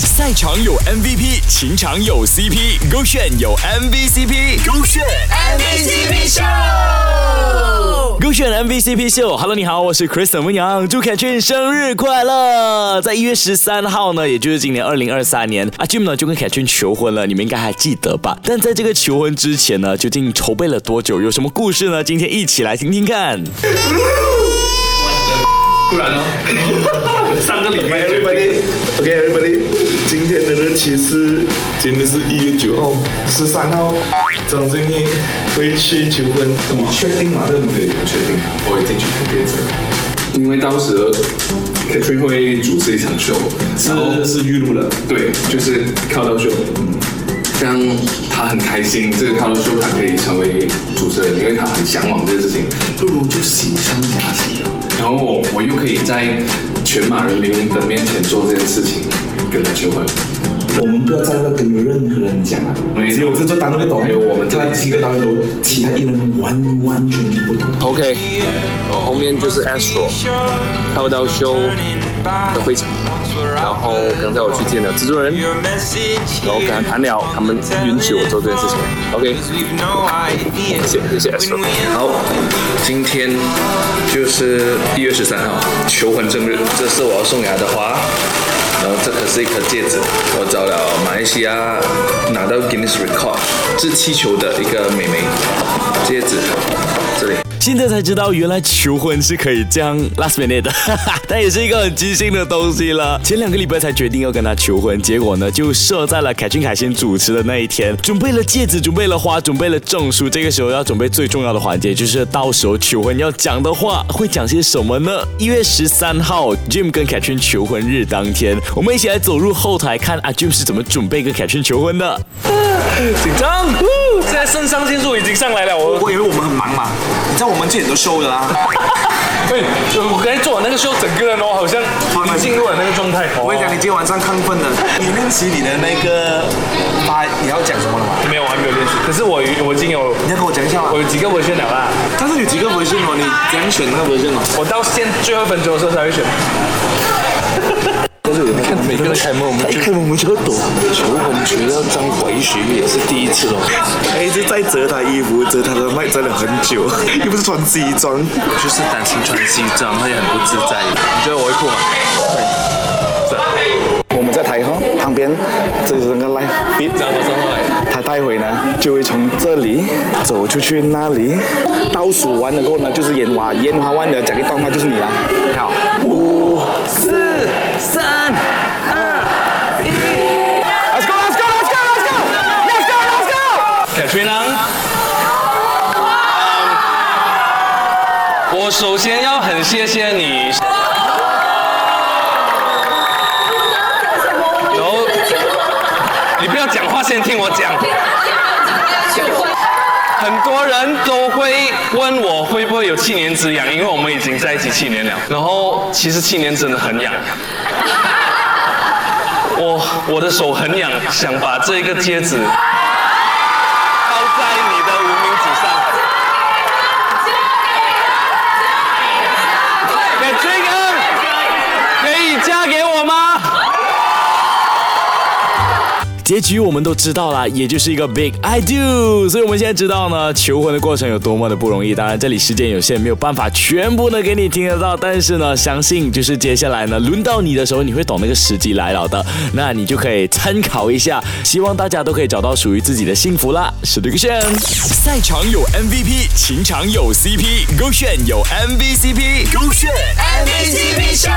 赛场有 MVP，情场有 CP，勾选有 MVCp，勾选 MVCp 秀，勾选 MVCp 秀。Hello，你好，我是 Kristen 温阳，祝凯俊生日快乐！在一月十三号呢，也就是今年二零二三年，阿 Jim 呢就跟凯俊求婚了，你们应该还记得吧？但在这个求婚之前呢，究竟筹备了多久？有什么故事呢？今天一起来听听看。突然哦，上个礼拜。Everybody，OK，Everybody，今天的日期是今天是一月九号，十三号，张敬义会去求婚，你确定吗？对不对？我确定，我已经去看电视了。因为到时 Katrin 会主持一场秀，然后是是预录了，对，就是靠到秀，嗯，这样他很开心，这个靠到秀他可以成为主持人，因为他很向往这件事情，不如就喜上加喜了。然后我我又可以在全马人民的面前做这件事情，跟他求婚。我们不要在那跟任何人讲啊，只有这座单位懂，还有我们这他几个单位都，其他艺人完完全全不懂。OK，后面就是 Astro 跳到 show 的会场，然后刚才我去见了制作人，然后跟他谈了，他们允许我做这件事情。OK，谢谢谢谢 Astro。好，今天就是一月十三号，求婚正日，这是我要送给他的花，然后这可是一颗戒指，我找了马来西亚拿到 Guinness Record 制气球的一个美眉戒指，这里。现在才知道，原来求婚是可以这样 last minute 的，哈哈，它也是一个很即兴的东西了。前两个礼拜才决定要跟他求婚，结果呢就设在了凯俊凯先主持的那一天，准备了戒指，准备了花，准备了证书。这个时候要准备最重要的环节，就是到时候求婚要讲的话会讲些什么呢？一月十三号，Jim 跟凯俊求婚日当天，我们一起来走入后台看阿 Jim 是怎么准备跟凯俊求婚的。紧张，现在肾上腺素已经上来了，我我以为我们很忙嘛，你知道我们这里都收的啦。哎，我刚才做完那个秀，整个人哦好像已经进入了那个状态。我跟你讲，你今天晚上亢奋了，你练习你的那个发，你要讲什么了吗？没有，我还没有练习，可是我有我已经有，你要跟我讲一下吗我？有几个 version 了啦。但是有几个 version 哦，你怎样选那个 version 哦？我到现最后一分钟的时候才会选。看每个人开门，我们一开门我们就要躲。求婚除了张怀学也是第一次哦。他一直在折他衣服，折他的麦折了很久，又不是穿西装。就是担心穿西装会很不自在，你觉得我会酷吗？我们在台哈旁边，这就是那个 live beat，他待会呢就会从这里走出去那里，倒数完了过后呢就是烟花，烟花完了讲一段话就是你啦。凯吹呢？我首先要很谢谢你。然后你不要讲话，先听我讲。很多人都会问我会不会有七年之痒，因为我们已经在一起七年了。然后其实七年真的很痒，我我的手很痒，想把这个戒指包在你的无名指上。给追恩，可以嫁给我吗？结局我们都知道啦，也就是一个 big I do。所以我们现在知道呢，求婚的过程有多么的不容易。当然，这里时间有限，没有办法全部的给你听得到。但是呢，相信就是接下来呢，轮到你的时候，你会懂那个时机来了的。那你就可以参考一下。希望大家都可以找到属于自己的幸福啦。是的，个炫。赛场有 MVP，情场有 CP，勾选有 MVCp，勾选 MVCp 秀。